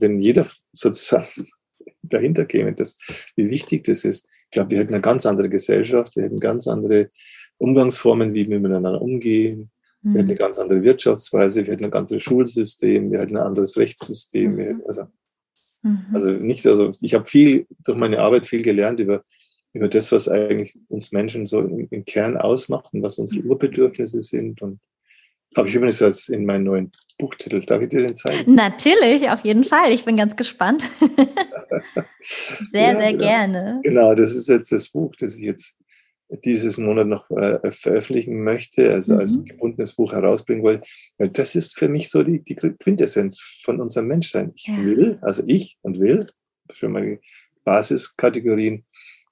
wenn jeder sozusagen dahinter käme, dass, wie wichtig das ist, ich glaube, wir hätten eine ganz andere Gesellschaft, wir hätten ganz andere Umgangsformen, wie wir miteinander umgehen, mhm. wir hätten eine ganz andere Wirtschaftsweise, wir hätten ein ganz anderes Schulsystem, wir hätten ein anderes Rechtssystem. Mhm. also, mhm. also nicht, also ich habe viel durch meine Arbeit viel gelernt über, über das, was eigentlich uns Menschen so im, im Kern ausmacht und was unsere mhm. Urbedürfnisse sind und habe ich übrigens als in meinen neuen Buchtitel. Darf ich dir den zeigen? Natürlich, auf jeden Fall. Ich bin ganz gespannt. sehr, ja, sehr genau. gerne. Genau, das ist jetzt das Buch, das ich jetzt dieses Monat noch äh, veröffentlichen möchte, also mhm. als gebundenes Buch herausbringen wollte. Weil das ist für mich so die, die Quintessenz von unserem Menschsein. Ich ja. will, also ich und will, schon mal Basiskategorien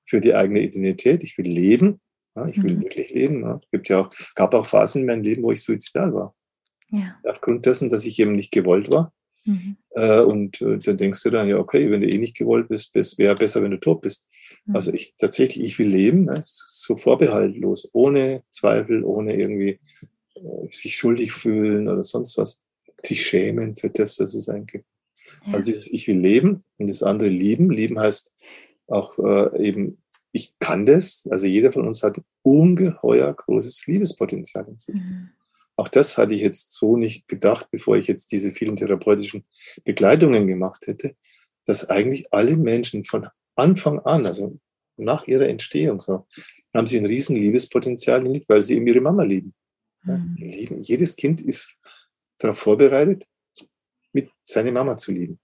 für die eigene Identität. Ich will leben, ich will mhm. wirklich leben. Ja. Es gibt ja auch, gab auch Phasen in meinem Leben, wo ich suizidal war. Ja. Aufgrund dessen, dass ich eben nicht gewollt war. Mhm. Äh, und äh, dann denkst du dann, ja, okay, wenn du eh nicht gewollt bist, bist wäre besser, wenn du tot bist. Mhm. Also ich tatsächlich, ich will leben, ne, so vorbehaltlos, ohne Zweifel, ohne irgendwie äh, sich schuldig fühlen oder sonst was, sich schämen für das, dass es eigentlich. Ja. Also dieses, ich will leben und das andere lieben. Lieben heißt auch eben ich kann das. Also jeder von uns hat ein ungeheuer großes Liebespotenzial in sich. Mhm. Auch das hatte ich jetzt so nicht gedacht, bevor ich jetzt diese vielen therapeutischen Begleitungen gemacht hätte, dass eigentlich alle Menschen von Anfang an, also nach ihrer Entstehung, so, haben sie ein riesen Liebespotenzial, weil sie eben ihre Mama lieben. Mhm. Ja, lieben. Jedes Kind ist darauf vorbereitet, mit seine Mama zu lieben.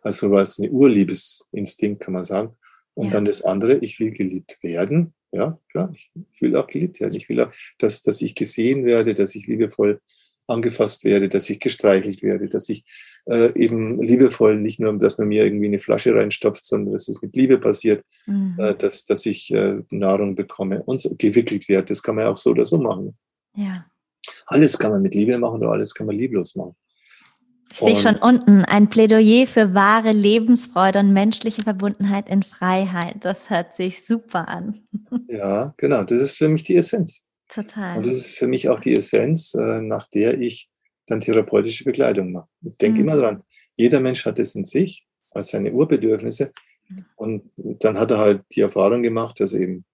Also war es ein Urliebesinstinkt, kann man sagen. Und ja. dann das andere, ich will geliebt werden. Ja, klar, ich, will auch geliebt werden. Ich will auch, dass, dass ich gesehen werde, dass ich liebevoll angefasst werde, dass ich gestreichelt werde, dass ich äh, eben liebevoll, nicht nur, dass man mir irgendwie eine Flasche reinstopft, sondern dass es mit Liebe passiert, mhm. äh, dass, dass ich äh, Nahrung bekomme und so gewickelt werde. Das kann man ja auch so oder so machen. Ja. Alles kann man mit Liebe machen oder alles kann man lieblos machen. Ich sehe schon unten ein Plädoyer für wahre Lebensfreude und menschliche Verbundenheit in Freiheit. Das hört sich super an. Ja, genau. Das ist für mich die Essenz. Total. Und das ist für mich auch die Essenz, äh, nach der ich dann therapeutische Begleitung mache. Ich denke mhm. immer dran, jeder Mensch hat es in sich als seine Urbedürfnisse. Mhm. Und dann hat er halt die Erfahrung gemacht, dass er eben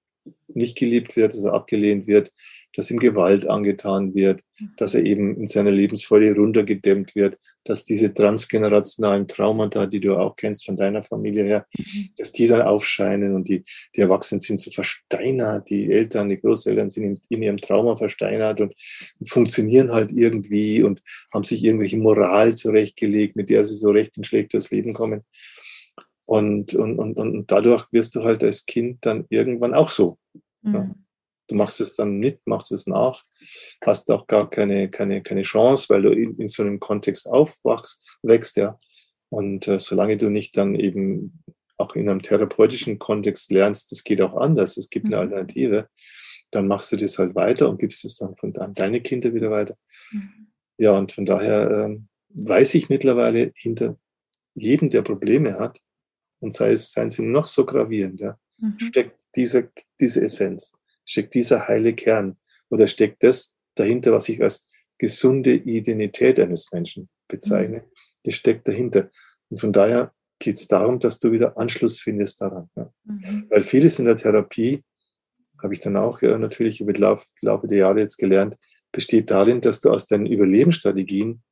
nicht geliebt wird, dass er abgelehnt wird, dass ihm Gewalt angetan wird, mhm. dass er eben in seiner Lebensfreude runtergedämmt wird, dass diese transgenerationalen Traumata, die du auch kennst von deiner Familie her, mhm. dass die dann aufscheinen und die, die Erwachsenen sind so versteinert, die Eltern, die Großeltern sind in, in ihrem Trauma versteinert und funktionieren halt irgendwie und haben sich irgendwelche Moral zurechtgelegt, mit der sie so recht und schlecht durchs Leben kommen. Und, und, und, und dadurch wirst du halt als Kind dann irgendwann auch so. Mhm. Ja. Du machst es dann mit, machst es nach, hast auch gar keine, keine, keine Chance, weil du in, in so einem Kontext aufwachst, wächst, ja. Und äh, solange du nicht dann eben auch in einem therapeutischen Kontext lernst, das geht auch anders, es gibt eine mhm. Alternative, dann machst du das halt weiter und gibst es dann von an deine Kinder wieder weiter. Mhm. Ja, und von daher äh, weiß ich mittlerweile hinter jedem, der Probleme hat, und sei es, seien sie noch so gravierend, ja, mhm. steckt diese, diese Essenz steckt dieser heile Kern oder steckt das dahinter, was ich als gesunde Identität eines Menschen bezeichne. Mhm. Das steckt dahinter. Und von daher geht es darum, dass du wieder Anschluss findest daran. Ja. Mhm. Weil vieles in der Therapie, habe ich dann auch ja, natürlich über den Lauf, Laufe der Jahre jetzt gelernt, besteht darin, dass du aus deinen Überlebensstrategien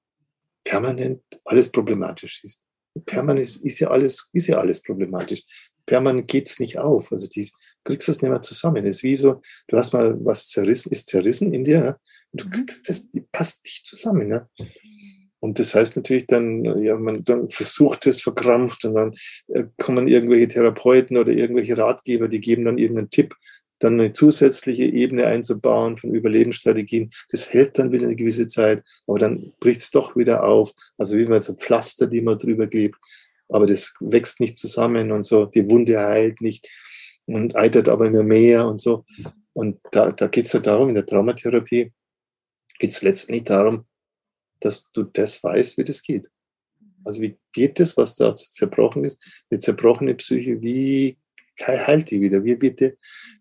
permanent alles problematisch siehst. Permanent ist ja alles, ist ja alles problematisch permanent geht's nicht auf. Also die kriegst das nicht mehr zusammen. Das ist wie so, du hast mal was zerrissen, ist zerrissen in dir, ja? und du mhm. kriegst das, die passt nicht zusammen. Ja? Und das heißt natürlich dann, ja, man dann versucht es verkrampft und dann äh, kommen irgendwelche Therapeuten oder irgendwelche Ratgeber, die geben dann irgendeinen Tipp, dann eine zusätzliche Ebene einzubauen von Überlebensstrategien. Das hält dann wieder eine gewisse Zeit, aber dann bricht es doch wieder auf. Also wie man so Pflaster, die man drüber gibt aber das wächst nicht zusammen und so, die Wunde heilt nicht und eitert aber immer mehr und so. Und da, da geht es halt darum, in der Traumatherapie geht es letztendlich darum, dass du das weißt, wie das geht. Also wie geht das, was da zerbrochen ist? Eine zerbrochene Psyche, wie heilt die wieder? Wie wird die,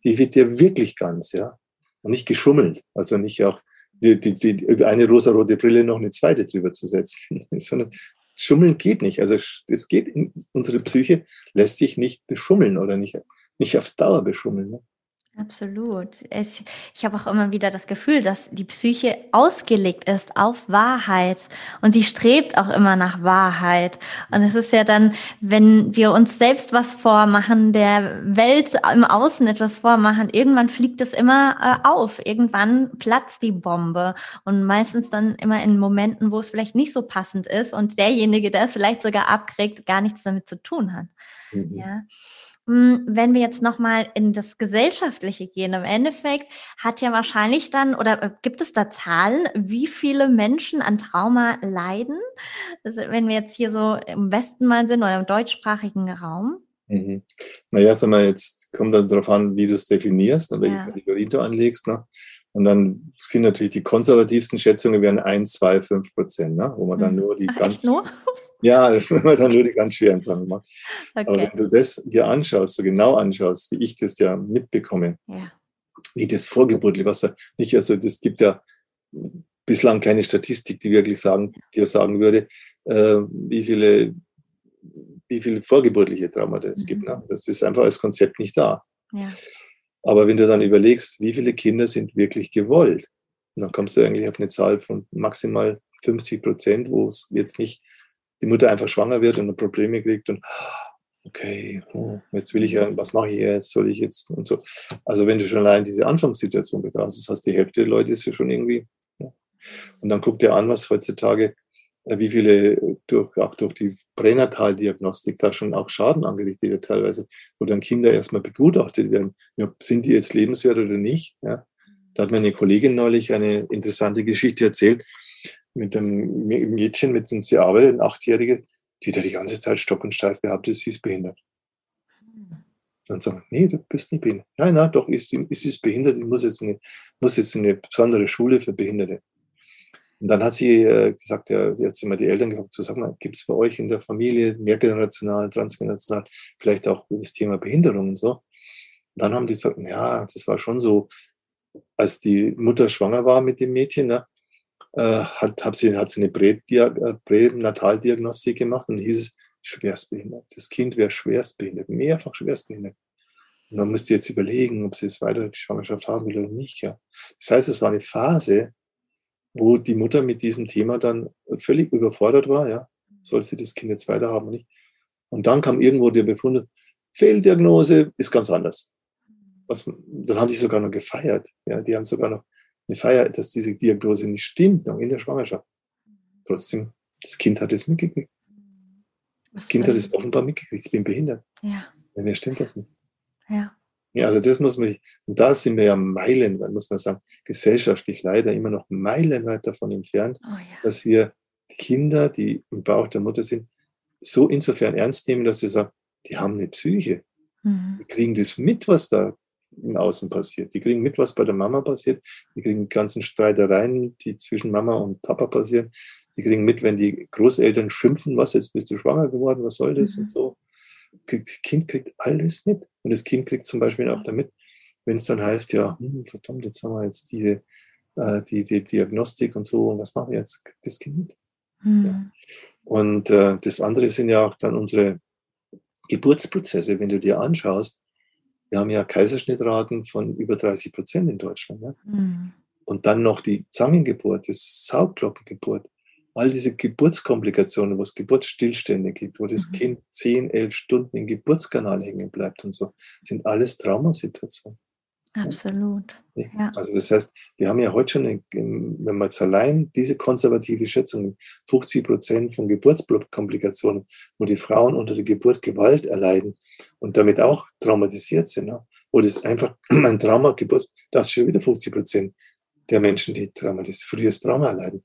wie wird die wirklich ganz, ja? Und nicht geschummelt. Also nicht auch die, die, die, eine rosarote Brille noch eine zweite drüber zu setzen, sondern Schummeln geht nicht. Also es geht, in, unsere Psyche lässt sich nicht beschummeln oder nicht, nicht auf Dauer beschummeln. Ne? Absolut. Ich, ich habe auch immer wieder das Gefühl, dass die Psyche ausgelegt ist auf Wahrheit und sie strebt auch immer nach Wahrheit. Und es ist ja dann, wenn wir uns selbst was vormachen, der Welt im Außen etwas vormachen, irgendwann fliegt es immer äh, auf. Irgendwann platzt die Bombe und meistens dann immer in Momenten, wo es vielleicht nicht so passend ist und derjenige, der es vielleicht sogar abkriegt, gar nichts damit zu tun hat. Mhm. Ja. Hm, wenn wir jetzt nochmal in das Gesellschaftliche gehen, im Endeffekt hat ja wahrscheinlich dann, oder äh, gibt es da Zahlen, wie viele Menschen an Trauma leiden? Also wenn wir jetzt hier so im Westen mal sind oder im deutschsprachigen Raum? Mhm. Naja, sag mal, jetzt kommt dann darauf an, wie du es definierst, welche ja. Kategorie du anlegst. Ne? Und dann sind natürlich die konservativsten Schätzungen wären 1, 2, 5 Prozent, ne? wo man dann hm. nur die Ach, ganz. Nur? Ja, wenn man dann nur die ganz schweren Sachen macht. Okay. Aber wenn du das dir anschaust, so genau anschaust, wie ich das ja mitbekomme, ja. wie das vorgeburtlich, was er nicht, also das gibt ja bislang keine Statistik, die wirklich sagen, dir sagen würde, äh, wie viele, wie viele vorgeburtliche Traumata es mhm. gibt. Ne? Das ist einfach als Konzept nicht da. Ja. Aber wenn du dann überlegst, wie viele Kinder sind wirklich gewollt, dann kommst du eigentlich auf eine Zahl von maximal 50 Prozent, wo es jetzt nicht die Mutter einfach schwanger wird und Probleme kriegt und okay, hm, jetzt will ich ja, was mache ich jetzt, soll ich jetzt und so. Also wenn du schon allein diese Anfangssituation betrachtest, hast die Hälfte der Leute ist ja schon irgendwie. Ja. Und dann guck dir an, was heutzutage äh, wie viele durch, auch durch die Pränataldiagnostik da schon auch Schaden angerichtet wird teilweise, wo dann Kinder erstmal begutachtet werden. Ja, sind die jetzt lebenswert oder nicht? Ja. Da hat mir eine Kollegin neulich eine interessante Geschichte erzählt mit einem Mädchen, mit dem sie arbeitet, ein Achtjähriges, die da die ganze Zeit stock und steif behauptet, sie ist behindert. Dann sagen, nee, du bist nicht behindert. Nein, nein, doch, ist, ist, ist behindert, ich muss jetzt, eine, muss jetzt eine besondere Schule für Behinderte. Und dann hat sie äh, gesagt, ja, jetzt sind wir die Eltern gefragt, zu sagen, gibt es bei euch in der Familie mehrgenerational, transgenerational vielleicht auch das Thema Behinderung und so? Und dann haben die gesagt, ja, das war schon so, als die Mutter schwanger war mit dem Mädchen, ne, äh, hat, hat, sie, hat sie eine äh, Pränataldiagnostik gemacht und hieß es schwerstbehindert. Das Kind wäre schwerstbehindert, mehrfach schwerstbehindert. Und man müsste jetzt überlegen, ob sie es weiter die Schwangerschaft haben will oder nicht. Ja. Das heißt, es war eine Phase, wo die Mutter mit diesem Thema dann völlig überfordert war, ja, soll sie das Kind jetzt weiter haben oder nicht. Und dann kam irgendwo der Befund, Fehldiagnose ist ganz anders. Was, dann haben die sogar noch gefeiert. Ja, die haben sogar noch eine Feier, dass diese Diagnose nicht stimmt, noch in der Schwangerschaft. Trotzdem, das Kind hat es mitgekriegt. Das Kind hat es offenbar mitgekriegt, ich bin behindert. Ja. ja mir stimmt das nicht. Ja. Ja, also das muss man, und da sind wir ja meilenweit, muss man sagen, gesellschaftlich leider immer noch meilenweit davon entfernt, oh ja. dass wir Kinder, die im Bauch der Mutter sind, so insofern ernst nehmen, dass wir sagen, die haben eine Psyche. Mhm. Die kriegen das mit, was da im Außen passiert. Die kriegen mit, was bei der Mama passiert. Die kriegen die ganzen Streitereien, die zwischen Mama und Papa passieren. Sie kriegen mit, wenn die Großeltern schimpfen, was, jetzt bist du schwanger geworden, was soll das mhm. und so das Kind kriegt alles mit. Und das Kind kriegt zum Beispiel auch damit, wenn es dann heißt, ja, hm, verdammt, jetzt haben wir jetzt die, äh, die, die Diagnostik und so, und was machen wir jetzt? Das Kind mit. Mhm. Ja. Und äh, das andere sind ja auch dann unsere Geburtsprozesse. Wenn du dir anschaust, wir haben ja Kaiserschnittraten von über 30 Prozent in Deutschland. Ja? Mhm. Und dann noch die Zangengeburt, das Saugglockengeburt all diese Geburtskomplikationen, wo es Geburtsstillstände gibt, wo das mhm. Kind zehn, elf Stunden im Geburtskanal hängen bleibt und so, sind alles Traumasituationen. Absolut. Ja. Also das heißt, wir haben ja heute schon, wenn man jetzt allein diese konservative Schätzung, 50 Prozent von Geburtskomplikationen, wo die Frauen unter der Geburt Gewalt erleiden und damit auch traumatisiert sind, ne? wo das einfach ein Trauma, Geburt, das ist schon wieder 50 Prozent der Menschen, die traumatisiert, frühes Trauma erleiden.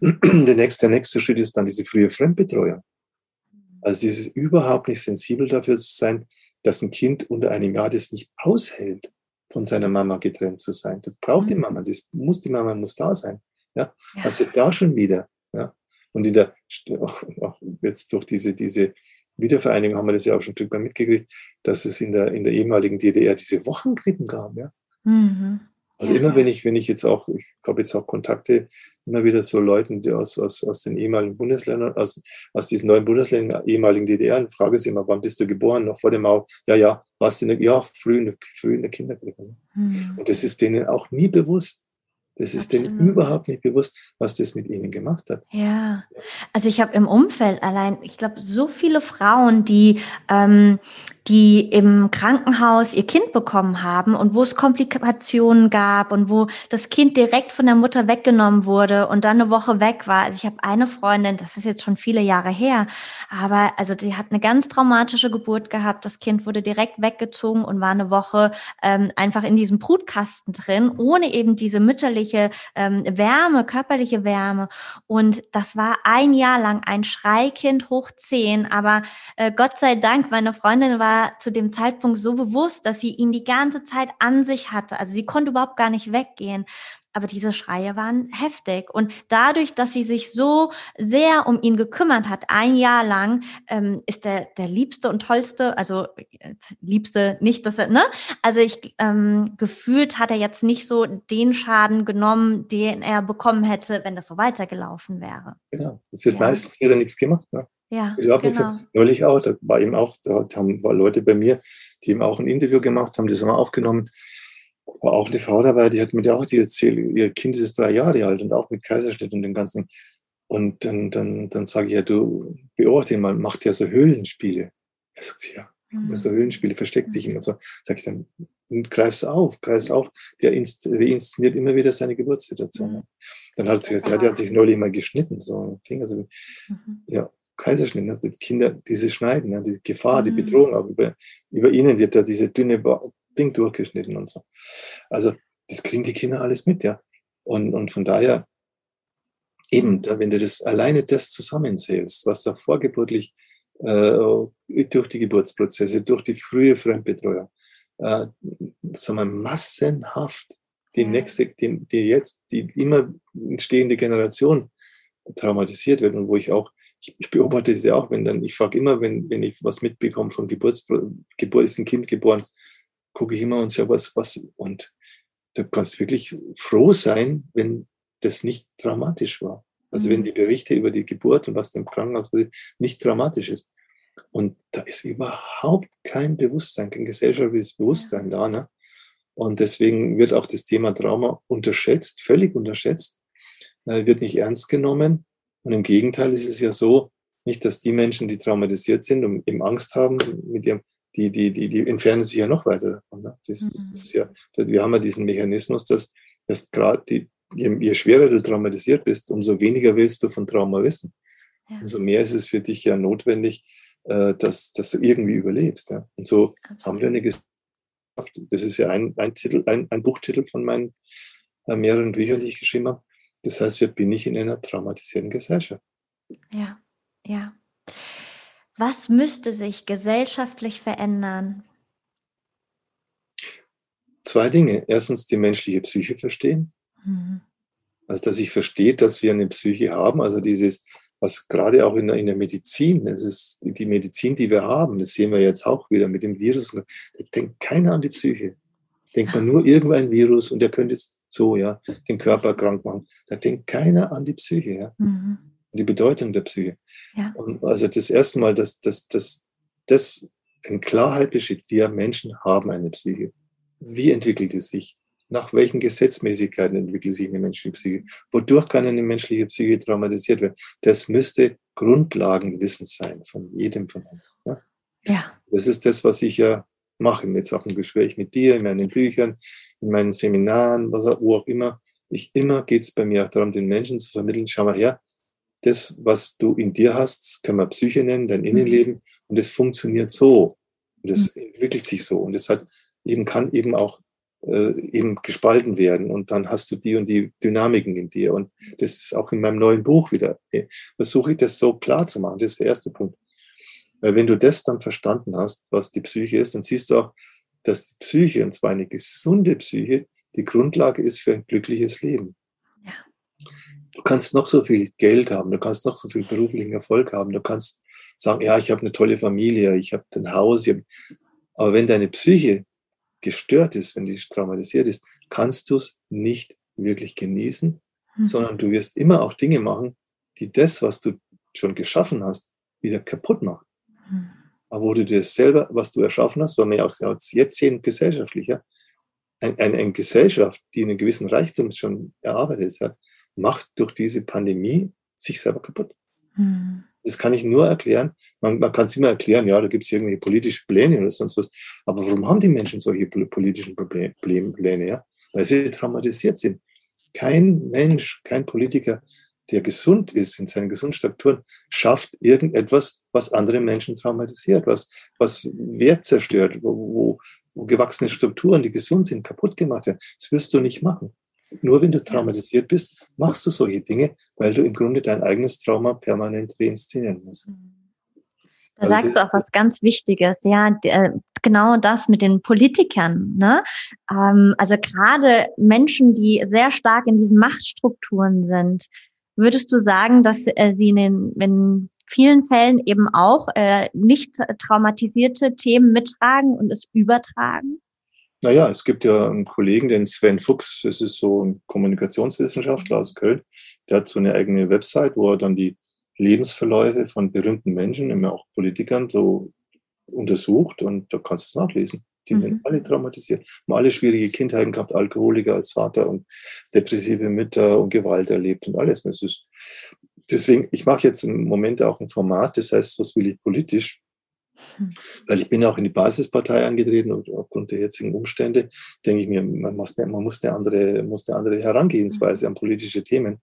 Der nächste, der nächste Schritt ist dann diese frühe Fremdbetreuung. Also dieses überhaupt nicht sensibel dafür zu sein, dass ein Kind unter einem Jahr das nicht aushält, von seiner Mama getrennt zu sein. Das braucht die mhm. Mama, das muss die Mama muss da sein. Ja, ja. also da schon wieder. Ja, und in der auch, auch jetzt durch diese diese Wiedervereinigung haben wir das ja auch schon ein Stück weit mitgekriegt, dass es in der in der ehemaligen DDR diese Wochenkrippen gab. Ja. Mhm. Also ja. immer wenn ich, wenn ich jetzt auch, ich habe jetzt auch Kontakte immer wieder so Leuten, die aus, aus, aus den ehemaligen Bundesländern, aus, aus diesen neuen Bundesländern, ehemaligen DDR, und frage sie immer, wann bist du geboren? Noch vor dem Mauer? Ja, ja, warst du in der, ja, früh in der, früh in der Kinderkrippe. Hm. Und das ist denen auch nie bewusst. Das ist Absolut. denen überhaupt nicht bewusst, was das mit ihnen gemacht hat. Ja, also ich habe im Umfeld allein, ich glaube, so viele Frauen, die ähm, die im Krankenhaus ihr Kind bekommen haben und wo es Komplikationen gab und wo das Kind direkt von der Mutter weggenommen wurde und dann eine Woche weg war. Also ich habe eine Freundin, das ist jetzt schon viele Jahre her, aber also die hat eine ganz traumatische Geburt gehabt. Das Kind wurde direkt weggezogen und war eine Woche ähm, einfach in diesem Brutkasten drin, ohne eben diese mütterliche ähm, Wärme, körperliche Wärme. Und das war ein Jahr lang ein Schreikind hoch zehn, aber äh, Gott sei Dank, meine Freundin war zu dem Zeitpunkt so bewusst, dass sie ihn die ganze Zeit an sich hatte. Also sie konnte überhaupt gar nicht weggehen. Aber diese Schreie waren heftig. Und dadurch, dass sie sich so sehr um ihn gekümmert hat, ein Jahr lang, ähm, ist er der liebste und tollste, also äh, liebste nicht, dass er, ne? Also ich ähm, gefühlt hat er jetzt nicht so den Schaden genommen, den er bekommen hätte, wenn das so weitergelaufen wäre. Genau. Es wird ja. meistens wieder nichts gemacht. Ne? Ja, genau. neulich auch, da war eben auch, da haben war Leute bei mir, die eben auch ein Interview gemacht haben, das haben wir aufgenommen. War auch eine Frau dabei, die hat mir auch die erzählt, ihr Kind ist drei Jahre alt und auch mit Kaiserschnitt und dem ganzen. Und dann, dann, dann sage ich ja, du beobachte ihn mal, macht ja so Höhlenspiele. Er sagt, ja, mhm. so Höhlenspiele, versteckt sich immer so. Sag ich dann, greifst auf, greifst auf. Der reinszeniert immer wieder seine Geburtssituation. Mhm. Dann hat sie gesagt, ja, der hat sich neulich mal geschnitten, so Finger so. Mhm. Ja, Kaiserschnitt, also die Kinder, diese Schneiden, die Gefahr, die mhm. Bedrohung, auch über, über ihnen wird da diese dünne Ding durchgeschnitten und so. Also das kriegen die Kinder alles mit, ja. Und, und von daher, eben, da, wenn du das alleine das zusammenzählst, was da vorgeburtlich äh, durch die Geburtsprozesse, durch die frühe Fremdbetreuung, äh, sagen wir, massenhaft die nächste, die, die jetzt, die immer entstehende Generation traumatisiert wird und wo ich auch ich, ich beobachte das ja auch, wenn dann, ich frage immer, wenn, wenn ich was mitbekomme von Geburts, Geburt, ist ein Kind geboren, gucke ich immer und sage, was, was, und du kannst wirklich froh sein, wenn das nicht dramatisch war. Also wenn mhm. die Berichte über die Geburt und was im Krankenhaus passiert, nicht dramatisch ist. Und da ist überhaupt kein Bewusstsein, kein gesellschaftliches Bewusstsein da. Ne? Und deswegen wird auch das Thema Trauma unterschätzt, völlig unterschätzt, äh, wird nicht ernst genommen. Und im Gegenteil ist es ja so, nicht, dass die Menschen, die traumatisiert sind und eben Angst haben, mit ihrem, die, die, die, die entfernen sich ja noch weiter davon. Ne? Das, mhm. das ist ja, wir haben ja diesen Mechanismus, dass, dass gerade die, je, je schwerer du traumatisiert bist, umso weniger willst du von Trauma wissen. Ja. Umso mehr ist es für dich ja notwendig, äh, dass, dass du irgendwie überlebst. Ja? Und so Absolut. haben wir eine Gesellschaft, das ist ja ein, ein, Titel, ein, ein Buchtitel von meinen äh, mehreren Büchern, die ich geschrieben habe. Das heißt, wir bin ich in einer traumatisierten Gesellschaft. Ja, ja. Was müsste sich gesellschaftlich verändern? Zwei Dinge. Erstens die menschliche Psyche verstehen. Mhm. Also, dass ich verstehe, dass wir eine Psyche haben. Also dieses, was gerade auch in der, in der Medizin, das ist die Medizin, die wir haben, das sehen wir jetzt auch wieder mit dem Virus. Da denkt keiner an die Psyche. Denkt man nur irgendein Virus und der könnte es so, ja, den Körper krank machen. Da denkt keiner an die Psyche, ja. Mhm. Die Bedeutung der Psyche. Ja. Und also das erste Mal, dass das, das, das in Klarheit besteht, wir Menschen haben eine Psyche. Wie entwickelt es sich? Nach welchen Gesetzmäßigkeiten entwickelt sich eine menschliche Psyche? Wodurch kann eine menschliche Psyche traumatisiert werden? Das müsste Grundlagenwissen sein von jedem von uns. Ja? ja. Das ist das, was ich ja mache, jetzt auch im Gespräch mit dir, in meinen Büchern, in meinen Seminaren, was auch, wo auch immer. Ich, immer geht es bei mir auch darum, den Menschen zu vermitteln, schau mal her, das, was du in dir hast, können wir Psyche nennen, dein Innenleben, mhm. und das funktioniert so. Und das mhm. entwickelt sich so. Und das hat eben, kann eben auch äh, eben gespalten werden. Und dann hast du die und die Dynamiken in dir. Und das ist auch in meinem neuen Buch wieder. Versuche ich das so klar zu machen. Das ist der erste Punkt. Weil wenn du das dann verstanden hast, was die Psyche ist, dann siehst du auch, dass die Psyche, und zwar eine gesunde Psyche, die Grundlage ist für ein glückliches Leben. Ja. Du kannst noch so viel Geld haben, du kannst noch so viel beruflichen Erfolg haben, du kannst sagen, ja, ich habe eine tolle Familie, ich habe ein Haus, hab... aber wenn deine Psyche gestört ist, wenn die traumatisiert ist, kannst du es nicht wirklich genießen, mhm. sondern du wirst immer auch Dinge machen, die das, was du schon geschaffen hast, wieder kaputt machen. Mhm. Aber wo du dir selber, was du erschaffen hast, weil wir ja auch jetzt sehen, gesellschaftlicher, ein, ein, eine Gesellschaft, die einen gewissen Reichtum schon erarbeitet hat, macht durch diese Pandemie sich selber kaputt. Mhm. Das kann ich nur erklären. Man, man kann es immer erklären, ja, da gibt es irgendwelche politische Pläne oder sonst was. Aber warum haben die Menschen solche politischen Problem, Pläne? Ja? Weil sie traumatisiert sind. Kein Mensch, kein Politiker, der gesund ist in seinen gesunden Strukturen, schafft irgendetwas, was andere Menschen traumatisiert, was, was Wert zerstört, wo, wo, wo gewachsene Strukturen, die gesund sind, kaputt gemacht werden. Das wirst du nicht machen. Nur wenn du traumatisiert bist, machst du solche Dinge, weil du im Grunde dein eigenes Trauma permanent reinszenieren musst. Da also sagst du auch was ganz Wichtiges, ja, äh, genau das mit den Politikern. Ne? Ähm, also gerade Menschen, die sehr stark in diesen Machtstrukturen sind, würdest du sagen, dass äh, sie in, den, in vielen Fällen eben auch äh, nicht traumatisierte Themen mittragen und es übertragen? Naja, es gibt ja einen Kollegen, den Sven Fuchs, das ist so ein Kommunikationswissenschaftler aus Köln, der hat so eine eigene Website, wo er dann die Lebensverläufe von berühmten Menschen, immer auch Politikern, so untersucht und da kannst du es nachlesen. Die mhm. sind alle traumatisiert, haben alle schwierige Kindheiten gehabt, Alkoholiker als Vater und depressive Mütter und Gewalt erlebt und alles. Das ist, deswegen, ich mache jetzt im Moment auch ein Format, das heißt, was will ich politisch? Hm. Weil ich bin auch in die Basispartei angetreten und aufgrund der jetzigen Umstände denke ich mir, man muss eine, man muss eine, andere, muss eine andere Herangehensweise an politische Themen.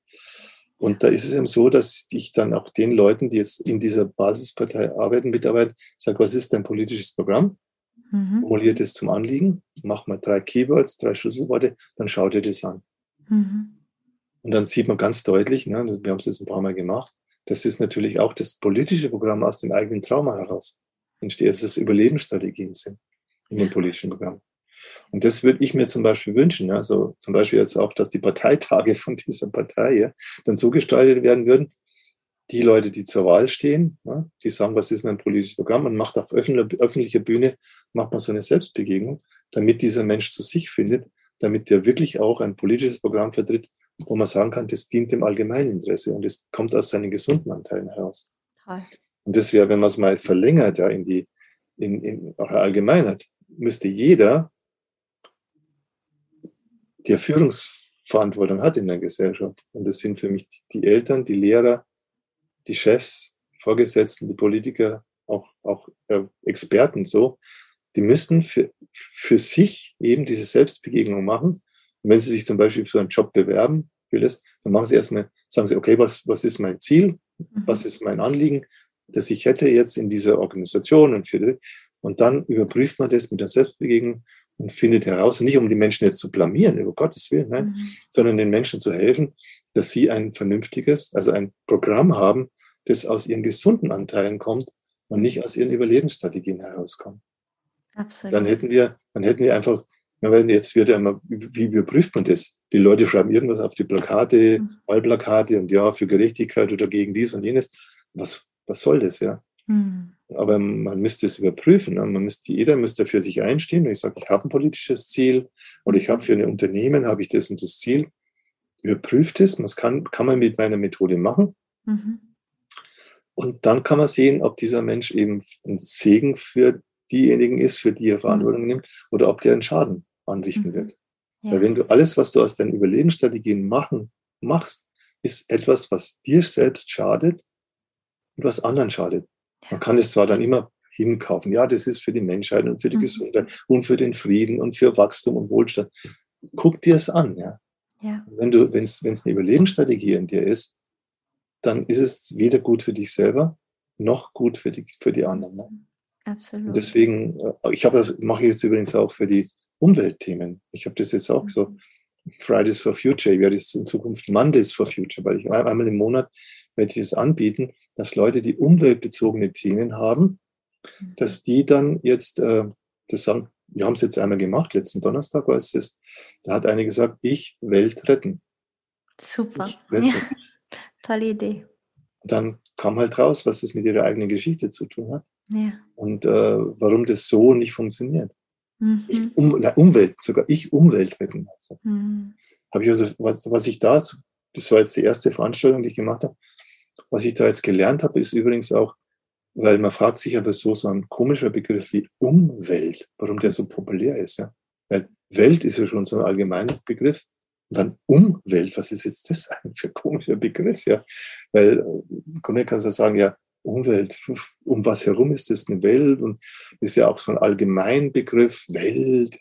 Und da ist es eben so, dass ich dann auch den Leuten, die jetzt in dieser Basispartei arbeiten, mitarbeiten, sage, was ist dein politisches Programm? Mhm. Formuliert es zum Anliegen, mach mal drei Keywords, drei Schlüsselworte, dann schau dir das an. Mhm. Und dann sieht man ganz deutlich, ne, wir haben es jetzt ein paar Mal gemacht, das ist natürlich auch das politische Programm aus dem eigenen Trauma heraus entsteht, dass es Überlebensstrategien sind in dem politischen Programm. Und das würde ich mir zum Beispiel wünschen. Also zum Beispiel jetzt auch, dass die Parteitage von dieser Partei ja, dann so gestaltet werden würden, die Leute, die zur Wahl stehen, ja, die sagen, was ist mein politisches Programm und macht auf öffentlicher Bühne, macht man so eine Selbstbegegnung, damit dieser Mensch zu sich findet, damit der wirklich auch ein politisches Programm vertritt, wo man sagen kann, das dient dem Allgemeininteresse und es kommt aus seinen gesunden Anteilen heraus. Toll. Und das wäre, wenn man es mal verlängert, ja, in die, in, in auch Allgemeinheit, müsste jeder, der Führungsverantwortung hat in der Gesellschaft, und das sind für mich die Eltern, die Lehrer, die Chefs, Vorgesetzten, die Politiker, auch, auch äh, Experten so, die müssten für, für sich eben diese Selbstbegegnung machen. Und wenn sie sich zum Beispiel für einen Job bewerben, will es, dann machen sie erstmal, sagen sie, okay, was, was ist mein Ziel? Mhm. Was ist mein Anliegen? Das ich hätte jetzt in dieser Organisation und für und dann überprüft man das mit der Selbstbegegnung und findet heraus, nicht um die Menschen jetzt zu blamieren, über Gottes Willen, nein, mhm. sondern den Menschen zu helfen, dass sie ein vernünftiges, also ein Programm haben, das aus ihren gesunden Anteilen kommt und nicht aus ihren Überlebensstrategien herauskommt. Absolut. Dann hätten wir, dann hätten wir einfach, wenn jetzt wird ja immer, wie überprüft man das? Die Leute schreiben irgendwas auf die Plakate, mhm. Wahlplakate und ja, für Gerechtigkeit oder gegen dies und jenes. Was, was soll das, ja? Mhm. Aber man müsste es überprüfen. Ne? Man müsste, jeder müsste für sich einstehen. Und ich sage, ich habe ein politisches Ziel oder ich habe für ein Unternehmen, habe ich das und das Ziel. Überprüft es, was kann, kann man mit meiner Methode machen. Mhm. Und dann kann man sehen, ob dieser Mensch eben ein Segen für diejenigen ist, für die er Verantwortung mhm. nimmt, oder ob der einen Schaden anrichten mhm. wird. Ja. Weil wenn du alles, was du aus deinen Überlebensstrategien machen, machst, ist etwas, was dir selbst schadet und was anderen schadet. Man kann es zwar dann immer hinkaufen, ja, das ist für die Menschheit und für die mhm. Gesundheit und für den Frieden und für Wachstum und Wohlstand. Guck dir es an, ja. ja. Wenn du, wenn es eine Überlebensstrategie in dir ist, dann ist es weder gut für dich selber noch gut für die, für die anderen. Ne? Absolut. Und deswegen, äh, ich habe das mache ich jetzt übrigens auch für die Umweltthemen. Ich habe das jetzt auch so mhm. Fridays for Future, ich werde es in Zukunft Mondays for Future, weil ich einmal im Monat werde ich es anbieten, dass Leute, die umweltbezogene Themen haben, mhm. dass die dann jetzt äh, das sagen, wir haben es jetzt einmal gemacht, letzten Donnerstag war es das, da hat eine gesagt, ich Welt retten. Super. Welt ja. retten. Tolle Idee. Dann kam halt raus, was das mit ihrer eigenen Geschichte zu tun hat. Ja. Und äh, warum das so nicht funktioniert. Mhm. Ich, um, na, Umwelt, sogar ich Umwelt retten. Also. Mhm. Habe ich also, was, was ich da, das war jetzt die erste Veranstaltung, die ich gemacht habe, was ich da jetzt gelernt habe, ist übrigens auch, weil man fragt sich aber so, so ein komischer Begriff wie Umwelt, warum der so populär ist. Ja? Weil Welt ist ja schon so ein allgemeiner Begriff. Und dann Umwelt, was ist jetzt das eigentlich für ein komischer Begriff? Ja? Weil im Grunde kannst du sagen, ja, Umwelt, um was herum ist das eine Welt? Und ist ja auch so ein Allgemeinbegriff, Welt.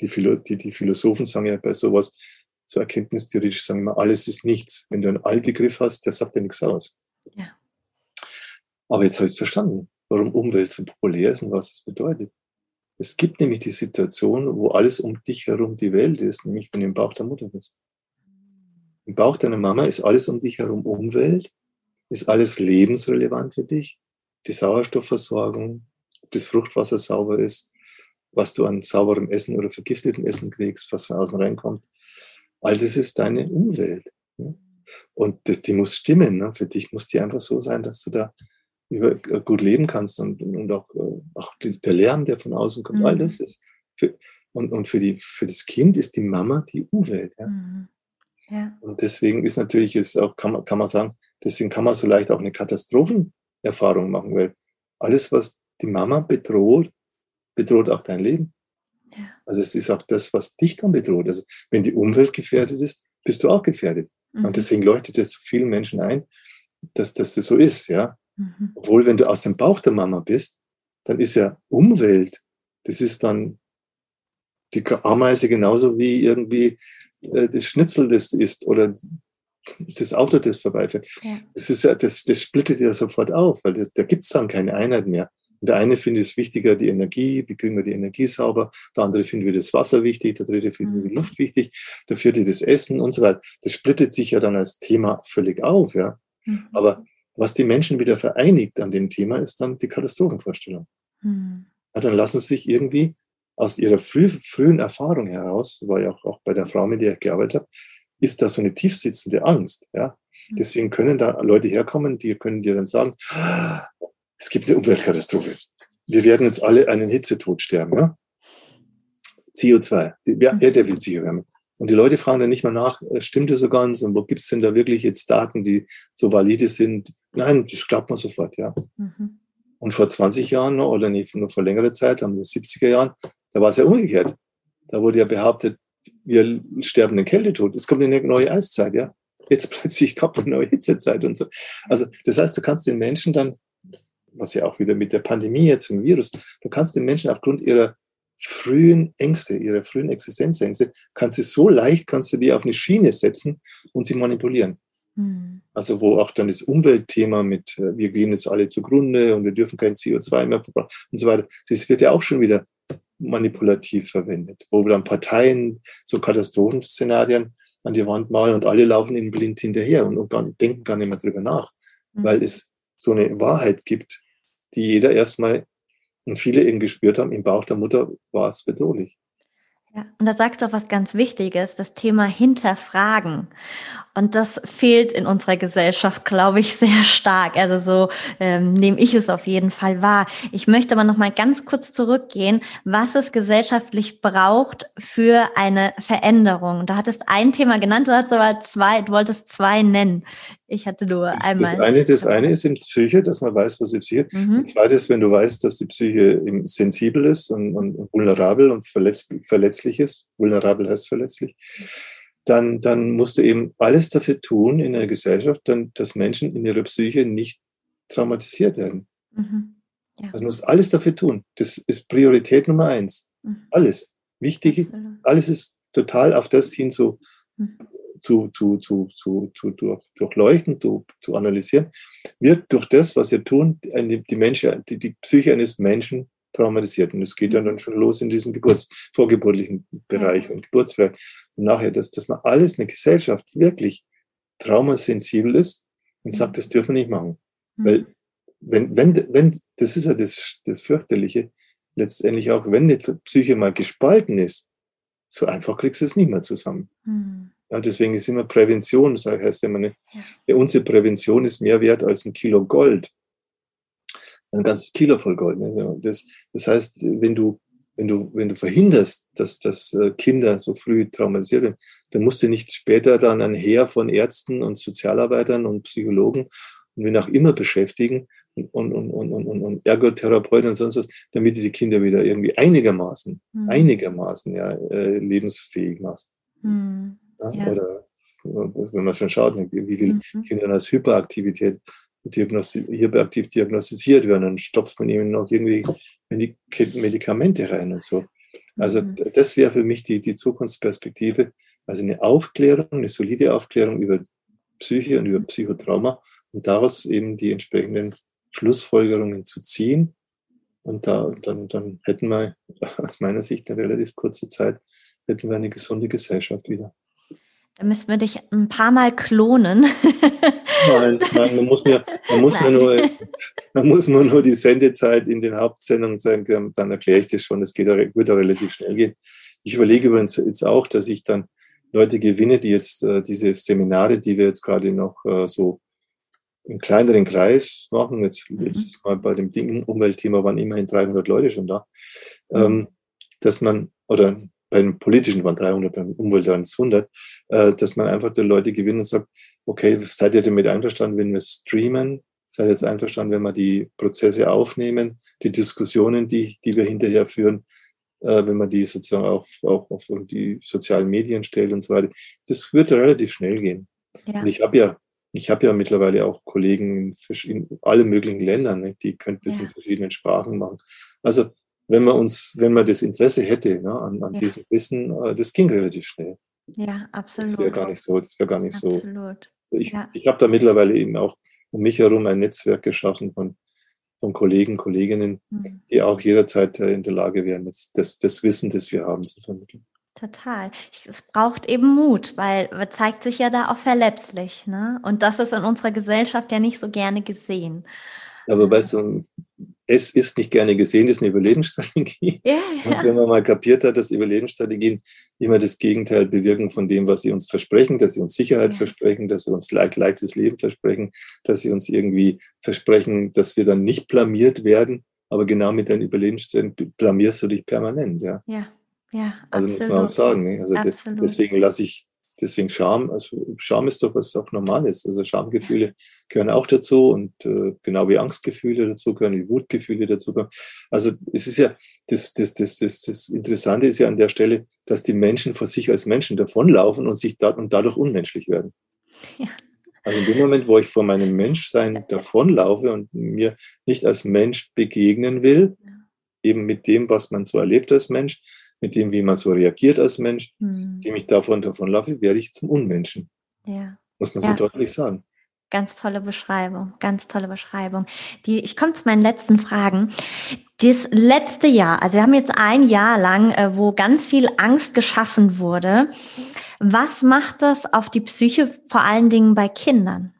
Die, Philo die, die Philosophen sagen ja bei sowas, so erkenntnistheoretisch sagen immer, alles ist nichts. Wenn du einen Allbegriff hast, der sagt ja nichts aus. Ja. Aber jetzt habe ich es verstanden, warum Umwelt so populär ist und was es bedeutet. Es gibt nämlich die Situation, wo alles um dich herum die Welt ist, nämlich wenn du im Bauch der Mutter bist. Im Bauch deiner Mama ist alles um dich herum Umwelt, ist alles lebensrelevant für dich. Die Sauerstoffversorgung, ob das Fruchtwasser sauber ist, was du an sauberem Essen oder vergiftetem Essen kriegst, was von außen reinkommt. All das ist deine Umwelt. Und das, die muss stimmen. Ne? Für dich muss die einfach so sein, dass du da über, äh, gut leben kannst und, und auch, äh, auch der Lärm, der von außen kommt, mhm. all das ist. Für, und und für, die, für das Kind ist die Mama die Umwelt. Ja? Mhm. ja? Und deswegen ist natürlich, ist auch, kann, man, kann man sagen, deswegen kann man so leicht auch eine Katastrophenerfahrung machen, weil alles, was die Mama bedroht, bedroht auch dein Leben. Ja. Also es ist auch das, was dich dann bedroht. Also wenn die Umwelt gefährdet ist, bist du auch gefährdet. Mhm. Und deswegen leuchtet es vielen Menschen ein, dass, dass das so ist, ja. Mhm. Obwohl, wenn du aus dem Bauch der Mama bist, dann ist ja Umwelt, das ist dann die Ameise genauso wie irgendwie äh, das Schnitzel, das ist oder das Auto, das vorbeifährt. Ja. Das, ist ja, das, das splittet ja sofort auf, weil das, da gibt es dann keine Einheit mehr. Der eine findet es wichtiger, die Energie, wie kriegen wir die Energie sauber, der andere findet wir das Wasser wichtig, der dritte findet wir die mhm. Luft wichtig, der vierte das Essen und so weiter. Das splittet sich ja dann als Thema völlig auf, ja. Mhm. Aber was die Menschen wieder vereinigt an dem Thema, ist dann die Katastrophenvorstellung. Mhm. Ja, dann lassen sie sich irgendwie aus ihrer früh, frühen Erfahrung heraus, war ja auch, auch bei der Frau, mit der ich gearbeitet habe, ist da so eine tiefsitzende Angst. Ja? Mhm. Deswegen können da Leute herkommen, die können dir dann sagen, es gibt eine Umweltkatastrophe. Wir werden jetzt alle einen Hitzetod sterben. Ja? CO2, die mhm. Erde wird sich erwärmen. Und die Leute fragen dann nicht mal nach, äh, stimmt das so ganz und wo gibt es denn da wirklich jetzt Daten, die so valide sind? Nein, das glaubt man sofort, ja. Mhm. Und vor 20 Jahren oder nicht, nur vor längerer Zeit, haben sie 70er Jahren, da war es ja umgekehrt. Da wurde ja behauptet, wir sterben den Kältetod. Es kommt eine neue Eiszeit, ja. Jetzt plötzlich kommt eine neue Hitzezeit und so. Also, das heißt, du kannst den Menschen dann, was ja auch wieder mit der Pandemie jetzt im Virus, du kannst den Menschen aufgrund ihrer frühen Ängste, ihre frühen Existenzängste, kannst du so leicht, kannst du die auf eine Schiene setzen und sie manipulieren. Mhm. Also wo auch dann das Umweltthema mit, äh, wir gehen jetzt alle zugrunde und wir dürfen kein CO2 mehr verbrauchen und so weiter, das wird ja auch schon wieder manipulativ verwendet, wo dann Parteien so Katastrophenszenarien an die Wand malen und alle laufen ihnen blind hinterher und, und gar, denken gar nicht mehr drüber nach, mhm. weil es so eine Wahrheit gibt, die jeder erstmal und viele eben gespürt haben, im Bauch der Mutter war es bedrohlich. Ja, und da sagst du auch was ganz Wichtiges, das Thema Hinterfragen. Und das fehlt in unserer Gesellschaft, glaube ich, sehr stark. Also so ähm, nehme ich es auf jeden Fall wahr. Ich möchte aber noch mal ganz kurz zurückgehen, was es gesellschaftlich braucht für eine Veränderung. Du hattest ein Thema genannt, du hast aber zwei, du wolltest zwei nennen. Ich hatte nur einmal. Das eine, das eine ist in Psyche, dass man weiß, was die Psyche ist. Mhm. Das zweite ist, wenn du weißt, dass die Psyche sensibel ist und, und vulnerabel und verletz, verletzlich ist. Vulnerabel heißt verletzlich. Dann, dann musst du eben alles dafür tun in der Gesellschaft, dann, dass Menschen in ihrer Psyche nicht traumatisiert werden. Mhm. Ja. Also du musst alles dafür tun. Das ist Priorität Nummer eins. Mhm. Alles. Wichtig, alles ist total auf das hin so mhm zu, zu, zu, zu, zu durch, durchleuchten, zu, zu analysieren, wird durch das, was wir tun, die, die, Menschen, die, die Psyche eines Menschen traumatisiert. Und es geht dann, dann schon los in diesem Geburts-, vorgeburtlichen Bereich und Geburtswerk. Und nachher, dass, dass man alles, eine Gesellschaft wirklich traumasensibel ist und sagt, das dürfen wir nicht machen. Mhm. Weil, wenn, wenn, wenn, das ist ja das, das fürchterliche, letztendlich auch, wenn die Psyche mal gespalten ist, so einfach kriegst du es nicht mehr zusammen. Mhm. Ja, deswegen ist immer Prävention, das heißt immer, ne, ja. unsere Prävention ist mehr wert als ein Kilo Gold. Ein ganzes Kilo voll Gold. Ne? Das, das heißt, wenn du wenn du, wenn du verhinderst, dass, dass äh, Kinder so früh traumatisiert werden, dann musst du nicht später dann ein Heer von Ärzten und Sozialarbeitern und Psychologen und wen auch immer beschäftigen und, und, und, und, und, Ergotherapeuten und sonst was, damit du die Kinder wieder irgendwie einigermaßen, mhm. einigermaßen ja, äh, lebensfähig machst. Mhm. Ja, Oder wenn man schon schaut, wie viele mhm. Kinder als Hyperaktivität diagnosti hyperaktiv diagnostiziert werden, dann stopft man ihnen noch irgendwie Medikamente rein und so. Also mhm. das wäre für mich die, die Zukunftsperspektive. Also eine Aufklärung, eine solide Aufklärung über Psyche und über Psychotrauma und daraus eben die entsprechenden Schlussfolgerungen zu ziehen. Und da, dann, dann hätten wir aus meiner Sicht in relativ kurzer Zeit hätten wir eine gesunde Gesellschaft wieder. Da müssen wir dich ein paar Mal klonen. Nein, nein, man muss mir, man muss mir nur, man muss mir nur die Sendezeit in den Hauptsendungen sagen, dann erkläre ich das schon. Das geht, wird auch relativ schnell gehen. Ich überlege übrigens jetzt auch, dass ich dann Leute gewinne, die jetzt äh, diese Seminare, die wir jetzt gerade noch äh, so im kleineren Kreis machen. Jetzt mhm. letztes Mal bei dem Ding, Umweltthema waren immerhin 300 Leute schon da. Mhm. Ähm, dass man, oder beim politischen waren 300, beim Umwelt waren es 100, äh, dass man einfach die Leute gewinnt und sagt, okay, seid ihr damit einverstanden, wenn wir streamen? Seid ihr jetzt einverstanden, wenn wir die Prozesse aufnehmen, die Diskussionen, die, die wir hinterher führen, äh, wenn man die sozusagen auch, auch auf die sozialen Medien stellt und so weiter. Das wird relativ schnell gehen. Ja. Und ich habe ja ich habe ja mittlerweile auch Kollegen in, in allen möglichen Ländern, ne, die könnten das ja. in verschiedenen Sprachen machen. Also wenn man uns, wenn man das Interesse hätte ne, an, an ja. diesem Wissen, äh, das ging relativ schnell. Ja, absolut. Das wäre gar nicht so. Das wäre gar nicht absolut. so. Ich, ja. ich habe da mittlerweile eben auch um mich herum ein Netzwerk geschaffen von, von Kollegen, Kolleginnen, mhm. die auch jederzeit äh, in der Lage wären, das, das, das Wissen, das wir haben, zu vermitteln. Total. Es braucht eben Mut, weil man zeigt sich ja da auch verletzlich. Ne? Und das ist in unserer Gesellschaft ja nicht so gerne gesehen. Aber weißt du, es ist nicht gerne gesehen, das ist eine Überlebensstrategie. Ja, ja. Und wenn man mal kapiert hat, dass Überlebensstrategien immer das Gegenteil bewirken von dem, was sie uns versprechen, dass sie uns Sicherheit ja. versprechen, dass wir uns leicht, leichtes Leben versprechen, dass sie uns irgendwie versprechen, dass wir dann nicht blamiert werden. Aber genau mit den Überlebensstrategien blamierst du dich permanent. Ja. ja. Ja, also absolut. muss man auch sagen. Ne? Also absolut. deswegen lasse ich, deswegen Scham, also Scham ist doch was auch Normales. Also Schamgefühle gehören auch dazu und äh, genau wie Angstgefühle dazu gehören, wie Wutgefühle dazu gehören. Also es ist ja, das, das, das, das, das Interessante ist ja an der Stelle, dass die Menschen vor sich als Menschen davonlaufen und sich da, und dadurch unmenschlich werden. Ja. Also in dem Moment, wo ich vor meinem Menschsein davonlaufe und mir nicht als Mensch begegnen will, eben mit dem, was man so erlebt als Mensch, mit dem, wie man so reagiert als Mensch, mhm. dem ich davon davonlaufe, werde ich zum Unmenschen. Ja. Muss man ja. so deutlich sagen. Ganz tolle Beschreibung, ganz tolle Beschreibung. Die, ich komme zu meinen letzten Fragen. Das letzte Jahr, also wir haben jetzt ein Jahr lang, äh, wo ganz viel Angst geschaffen wurde. Was macht das auf die Psyche, vor allen Dingen bei Kindern?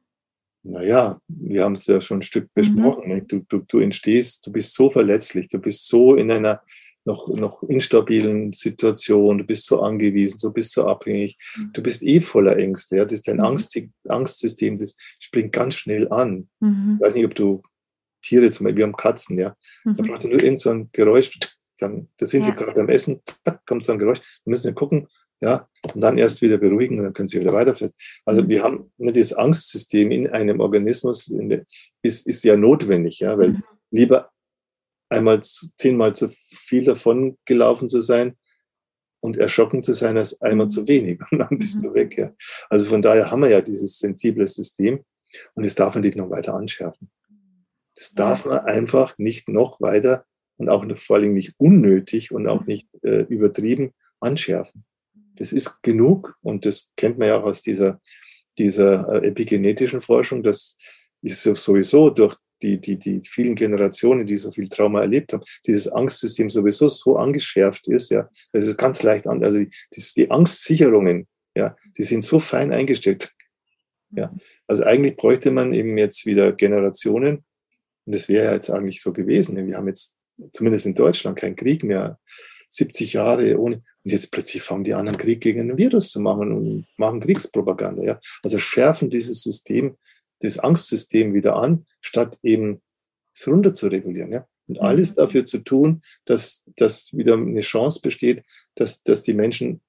Naja, wir haben es ja schon ein Stück mhm. besprochen. Mhm. Du, du, du entstehst, du bist so verletzlich, du bist so in einer noch, noch instabilen Situation, du bist so angewiesen, du bist so abhängig, mhm. du bist eh voller Ängste. Ja? Das ist dein mhm. Angst, Angstsystem, das springt ganz schnell an. Mhm. Ich weiß nicht, ob du Tiere zum Beispiel, wir haben Katzen, ja. Mhm. Da braucht ihr nur irgend so ein Geräusch, dann, da sind ja. sie gerade beim Essen, zack, kommt so ein Geräusch. Wir müssen ja gucken, ja, und dann erst wieder beruhigen und dann können sie wieder weiter fest. Also mhm. wir haben ne, das Angstsystem in einem Organismus in der, ist, ist ja notwendig, ja, weil mhm. lieber einmal zehnmal zu viel davon gelaufen zu sein und erschrocken zu sein als einmal zu wenig. Und dann bist mhm. du weg. Ja. Also von daher haben wir ja dieses sensible System und das darf man nicht noch weiter anschärfen. Das darf man einfach nicht noch weiter und auch vor allem nicht unnötig und auch nicht äh, übertrieben anschärfen. Das ist genug und das kennt man ja auch aus dieser, dieser äh, epigenetischen Forschung, dass ist sowieso durch die, die, die vielen Generationen, die so viel Trauma erlebt haben, dieses Angstsystem sowieso so angeschärft ist, ja, das ist ganz leicht an, also die, die Angstsicherungen, ja, die sind so fein eingestellt. Ja, also eigentlich bräuchte man eben jetzt wieder Generationen, und das wäre ja jetzt eigentlich so gewesen. Wir haben jetzt zumindest in Deutschland keinen Krieg mehr, 70 Jahre ohne, und jetzt plötzlich fangen die anderen Krieg gegen ein Virus zu machen und machen Kriegspropaganda. Ja? Also schärfen dieses System das Angstsystem wieder an, statt eben es runter zu regulieren. Ja? Und alles mhm. dafür zu tun, dass, dass wieder eine Chance besteht, dass, dass die Menschen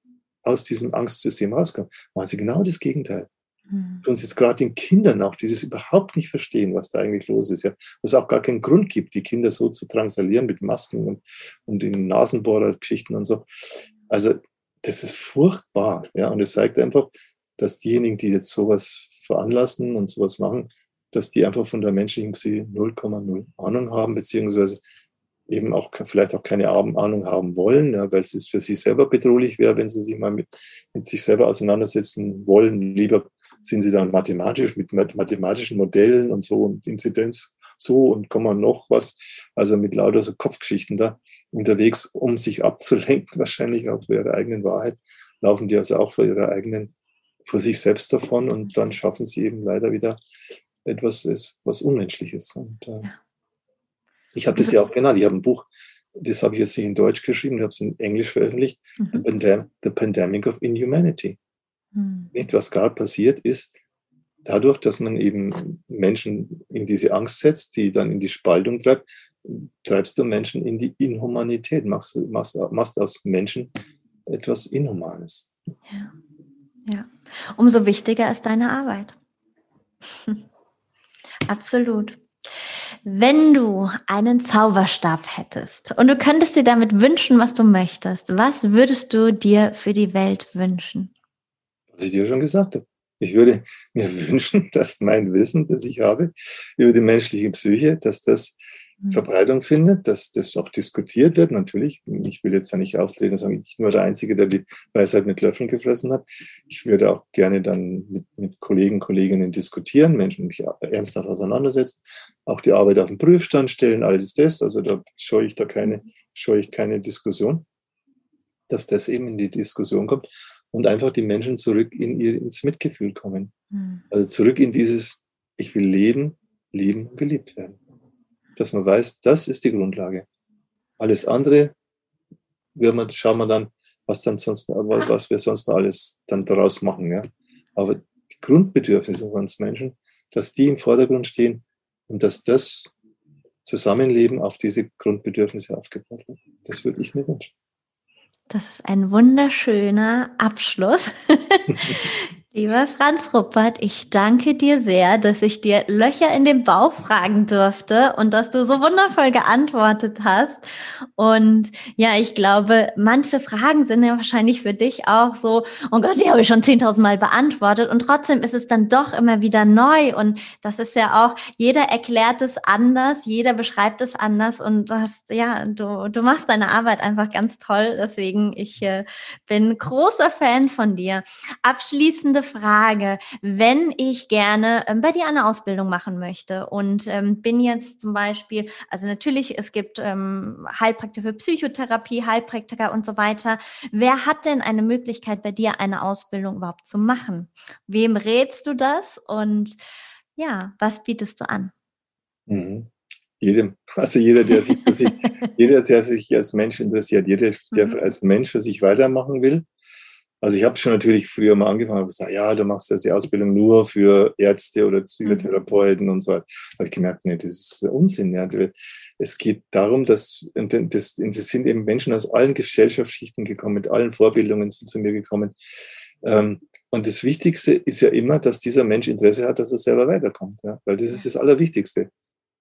aus diesem Angstsystem rauskommen. Machen sie genau das Gegenteil. Mhm. Tun sie jetzt gerade den Kindern auch, die das überhaupt nicht verstehen, was da eigentlich los ist. Ja. Wo es auch gar keinen Grund gibt, die Kinder so zu drangsalieren mit Masken und, und in Nasenbohrergeschichten und so. Also das ist furchtbar. Ja. Und es zeigt einfach, dass diejenigen, die jetzt sowas veranlassen und sowas machen, dass die einfach von der menschlichen Psyche 0,0 Ahnung haben, beziehungsweise eben auch vielleicht auch keine Ahnung haben wollen, ja, weil es für sie selber bedrohlich wäre, wenn sie sich mal mit, mit sich selber auseinandersetzen wollen. Lieber sind sie dann mathematisch mit mathematischen Modellen und so und Inzidenz so und kommen noch was, also mit lauter so Kopfgeschichten da unterwegs, um sich abzulenken, wahrscheinlich auch für ihre eigenen Wahrheit, laufen die also auch vor ihrer eigenen, vor sich selbst davon und dann schaffen sie eben leider wieder etwas, was Unmenschliches. Und, äh, ich habe das ja auch genannt. Ich habe ein Buch, das habe ich jetzt nicht in Deutsch geschrieben, ich habe es in Englisch veröffentlicht, mhm. The, Pandem The, Pandemic of Inhumanity. Mhm. Was gerade passiert ist, dadurch, dass man eben Menschen in diese Angst setzt, die dann in die Spaltung treibt, treibst du Menschen in die Inhumanität, machst, machst, machst aus Menschen etwas Inhumanes. Ja. ja. Umso wichtiger ist deine Arbeit. Absolut. Wenn du einen Zauberstab hättest und du könntest dir damit wünschen, was du möchtest, was würdest du dir für die Welt wünschen? Was ich dir schon gesagt habe. Ich würde mir wünschen, dass mein Wissen, das ich habe über die menschliche Psyche, dass das. Verbreitung findet, dass das auch diskutiert wird, natürlich. Ich will jetzt da nicht auftreten und sagen, ich bin nur der Einzige, der die Weisheit mit Löffeln gefressen hat. Ich würde auch gerne dann mit, mit Kollegen, Kolleginnen diskutieren, Menschen mich ernsthaft auseinandersetzen, auch die Arbeit auf den Prüfstand stellen, alles das. Also da scheue ich da keine, scheue ich keine Diskussion, dass das eben in die Diskussion kommt und einfach die Menschen zurück in ihr, ins Mitgefühl kommen. Mhm. Also zurück in dieses, ich will leben, lieben und geliebt werden dass man weiß, das ist die Grundlage. Alles andere wird man, schauen wir dann, was dann sonst, was wir sonst alles dann daraus machen. Ja. Aber die Grundbedürfnisse von uns Menschen, dass die im Vordergrund stehen und dass das Zusammenleben auf diese Grundbedürfnisse aufgebaut wird. Das würde ich mir wünschen. Das ist ein wunderschöner Abschluss. Lieber Franz Ruppert, ich danke dir sehr, dass ich dir Löcher in den Bauch fragen durfte und dass du so wundervoll geantwortet hast. Und ja, ich glaube, manche Fragen sind ja wahrscheinlich für dich auch so, oh Gott, die habe ich schon 10.000 Mal beantwortet. Und trotzdem ist es dann doch immer wieder neu. Und das ist ja auch, jeder erklärt es anders, jeder beschreibt es anders. Und du hast, ja, du, du machst deine Arbeit einfach ganz toll. Deswegen, ich äh, bin großer Fan von dir. Abschließende Frage, wenn ich gerne ähm, bei dir eine Ausbildung machen möchte und ähm, bin jetzt zum Beispiel, also natürlich, es gibt ähm, Heilpraktiker für Psychotherapie, Heilpraktiker und so weiter. Wer hat denn eine Möglichkeit, bei dir eine Ausbildung überhaupt zu machen? Wem rätst du das und ja, was bietest du an? Mhm jedem, also jeder, der sich, sich, jeder, der sich als Mensch interessiert, jeder, der mhm. als Mensch für sich weitermachen will, also ich habe schon natürlich früher mal angefangen und gesagt, ja, du machst jetzt die Ausbildung nur für Ärzte oder Psychotherapeuten und so. weiter. habe ich gemerkt, nee, das ist Unsinn. Ja. Es geht darum, dass das, das sind eben Menschen aus allen Gesellschaftsschichten gekommen, mit allen Vorbildungen sind zu mir gekommen. Ähm, und das Wichtigste ist ja immer, dass dieser Mensch Interesse hat, dass er selber weiterkommt. Ja. Weil das ist das Allerwichtigste.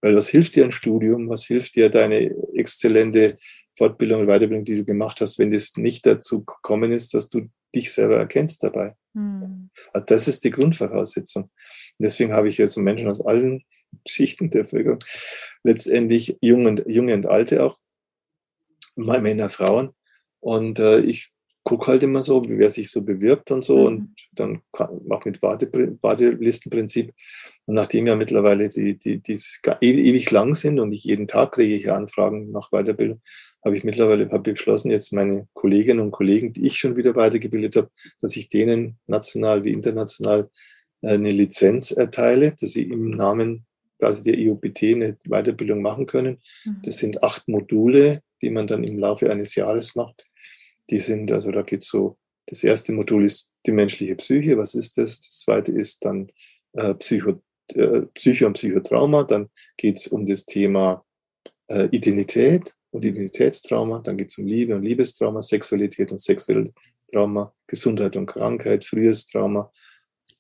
Weil was hilft dir ein Studium? Was hilft dir deine exzellente Fortbildung und Weiterbildung, die du gemacht hast, wenn das nicht dazu gekommen ist, dass du dich selber erkennst dabei. Mhm. Also das ist die Grundvoraussetzung. Und deswegen habe ich ja so Menschen aus allen Schichten der Bevölkerung, letztendlich junge und, junge und alte auch, mal Männer, Frauen. Und äh, ich gucke halt immer so, wer sich so bewirbt und so mhm. und dann mache mit Warte, Wartelistenprinzip. Und nachdem ja mittlerweile die, die, die e-, ewig lang sind und ich jeden Tag kriege ich Anfragen nach Weiterbildung, habe ich mittlerweile habe ich beschlossen, jetzt meine Kolleginnen und Kollegen, die ich schon wieder weitergebildet habe, dass ich denen national wie international äh, eine Lizenz erteile, dass sie im Namen quasi der IOPT eine Weiterbildung machen können. Mhm. Das sind acht Module, die man dann im Laufe eines Jahres macht. Die sind, also da geht so, das erste Modul ist die menschliche Psyche, was ist das? Das zweite ist dann äh, Psycho, äh, Psycho und Psychotrauma, dann geht es um das Thema äh, Identität und Identitätstrauma, dann geht es um Liebe und Liebestrauma, Sexualität und sexuelles Trauma, Gesundheit und Krankheit, frühes Trauma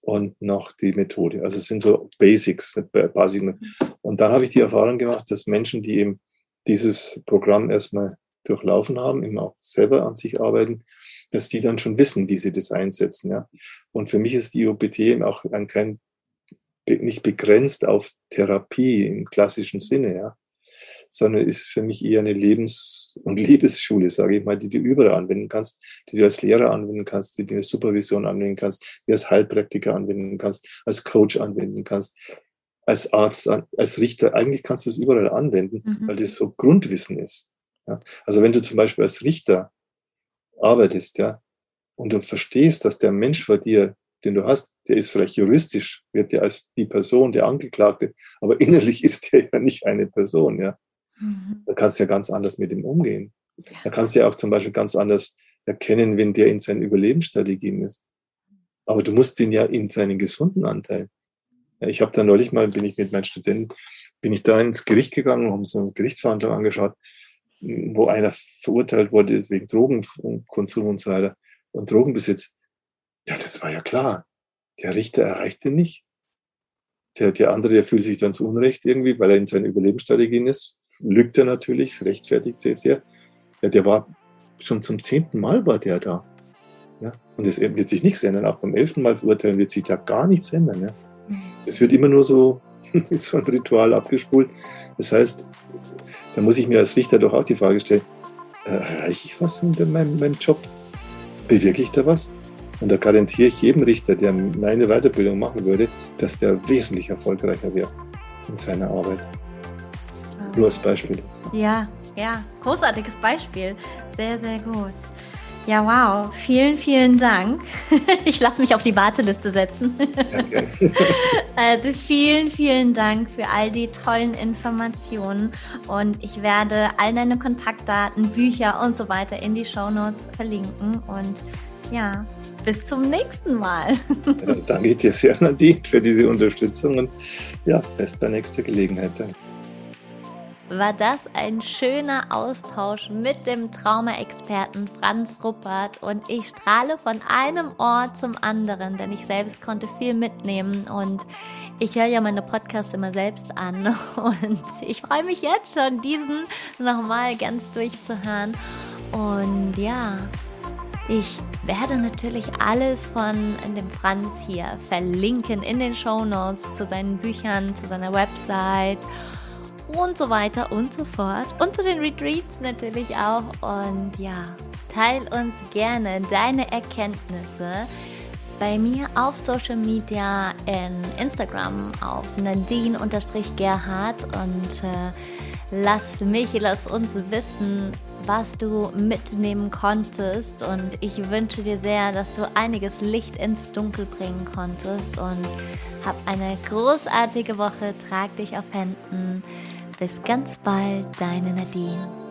und noch die Methode. Also es sind so Basics, Basiken. Und dann habe ich die Erfahrung gemacht, dass Menschen, die eben dieses Programm erstmal durchlaufen haben, eben auch selber an sich arbeiten, dass die dann schon wissen, wie sie das einsetzen. Ja. Und für mich ist die IOPT eben auch ein, kein, nicht begrenzt auf Therapie im klassischen Sinne, ja, sondern ist für mich eher eine Lebens- und Liebesschule, sage ich mal, die du überall anwenden kannst, die du als Lehrer anwenden kannst, die du in der Supervision anwenden kannst, die du als Heilpraktiker anwenden kannst, als Coach anwenden kannst, als Arzt, als Richter. Eigentlich kannst du es überall anwenden, mhm. weil das so Grundwissen ist. Ja? Also wenn du zum Beispiel als Richter arbeitest, ja, und du verstehst, dass der Mensch vor dir, den du hast, der ist vielleicht juristisch, wird der als die Person, der Angeklagte, aber innerlich ist der ja nicht eine Person, ja. Mhm. Da kannst du ja ganz anders mit ihm umgehen. Da kannst du ja auch zum Beispiel ganz anders erkennen, wenn der in seinen Überlebensstrategien ist. Aber du musst ihn ja in seinen gesunden Anteil. Ja, ich habe da neulich mal, bin ich mit meinen Studenten, bin ich da ins Gericht gegangen, haben so eine Gerichtsverhandlung angeschaut wo einer verurteilt wurde wegen Drogenkonsum und so weiter und Drogenbesitz. Ja, das war ja klar. Der Richter erreicht den nicht. Der, der andere, der fühlt sich dann zu Unrecht irgendwie, weil er in seinen Überlebensstrategien ist. Lügt er natürlich, rechtfertigt sich sehr. Ja, der war schon zum zehnten Mal war der da. Ja, und es wird sich nichts ändern. Auch beim elften Mal verurteilen wird sich da gar nichts ändern. Ja. Mhm. Es wird immer nur so, so ein Ritual abgespult. Das heißt, da muss ich mir als Richter doch auch die Frage stellen, äh, erreiche ich was in meinem, meinem Job? Bewirke ich da was? Und da garantiere ich jedem Richter, der meine Weiterbildung machen würde, dass der wesentlich erfolgreicher wäre in seiner Arbeit. Nur als Beispiel. Jetzt. Ja, ja, großartiges Beispiel. Sehr, sehr gut. Ja, wow. Vielen, vielen Dank. Ich lasse mich auf die Warteliste setzen. Okay. Also vielen, vielen Dank für all die tollen Informationen. Und ich werde all deine Kontaktdaten, Bücher und so weiter in die Show Notes verlinken. Und ja, bis zum nächsten Mal. Ja, dann danke dir sehr, Nadine, für diese Unterstützung und ja, bis bei nächster Gelegenheit. Dann war das ein schöner Austausch mit dem Trauma-Experten Franz Ruppert. Und ich strahle von einem Ort zum anderen, denn ich selbst konnte viel mitnehmen. Und ich höre ja meine Podcasts immer selbst an. Und ich freue mich jetzt schon, diesen nochmal ganz durchzuhören. Und ja, ich werde natürlich alles von dem Franz hier verlinken in den Show Notes zu seinen Büchern, zu seiner Website und so weiter und so fort. Und zu den Retreats natürlich auch. Und ja, teil uns gerne deine Erkenntnisse bei mir auf Social Media in Instagram auf Nadine-Gerhard und äh, lass mich, lass uns wissen, was du mitnehmen konntest und ich wünsche dir sehr, dass du einiges Licht ins Dunkel bringen konntest und hab eine großartige Woche, trag dich auf Händen. Bis ganz bald, deine Nadine.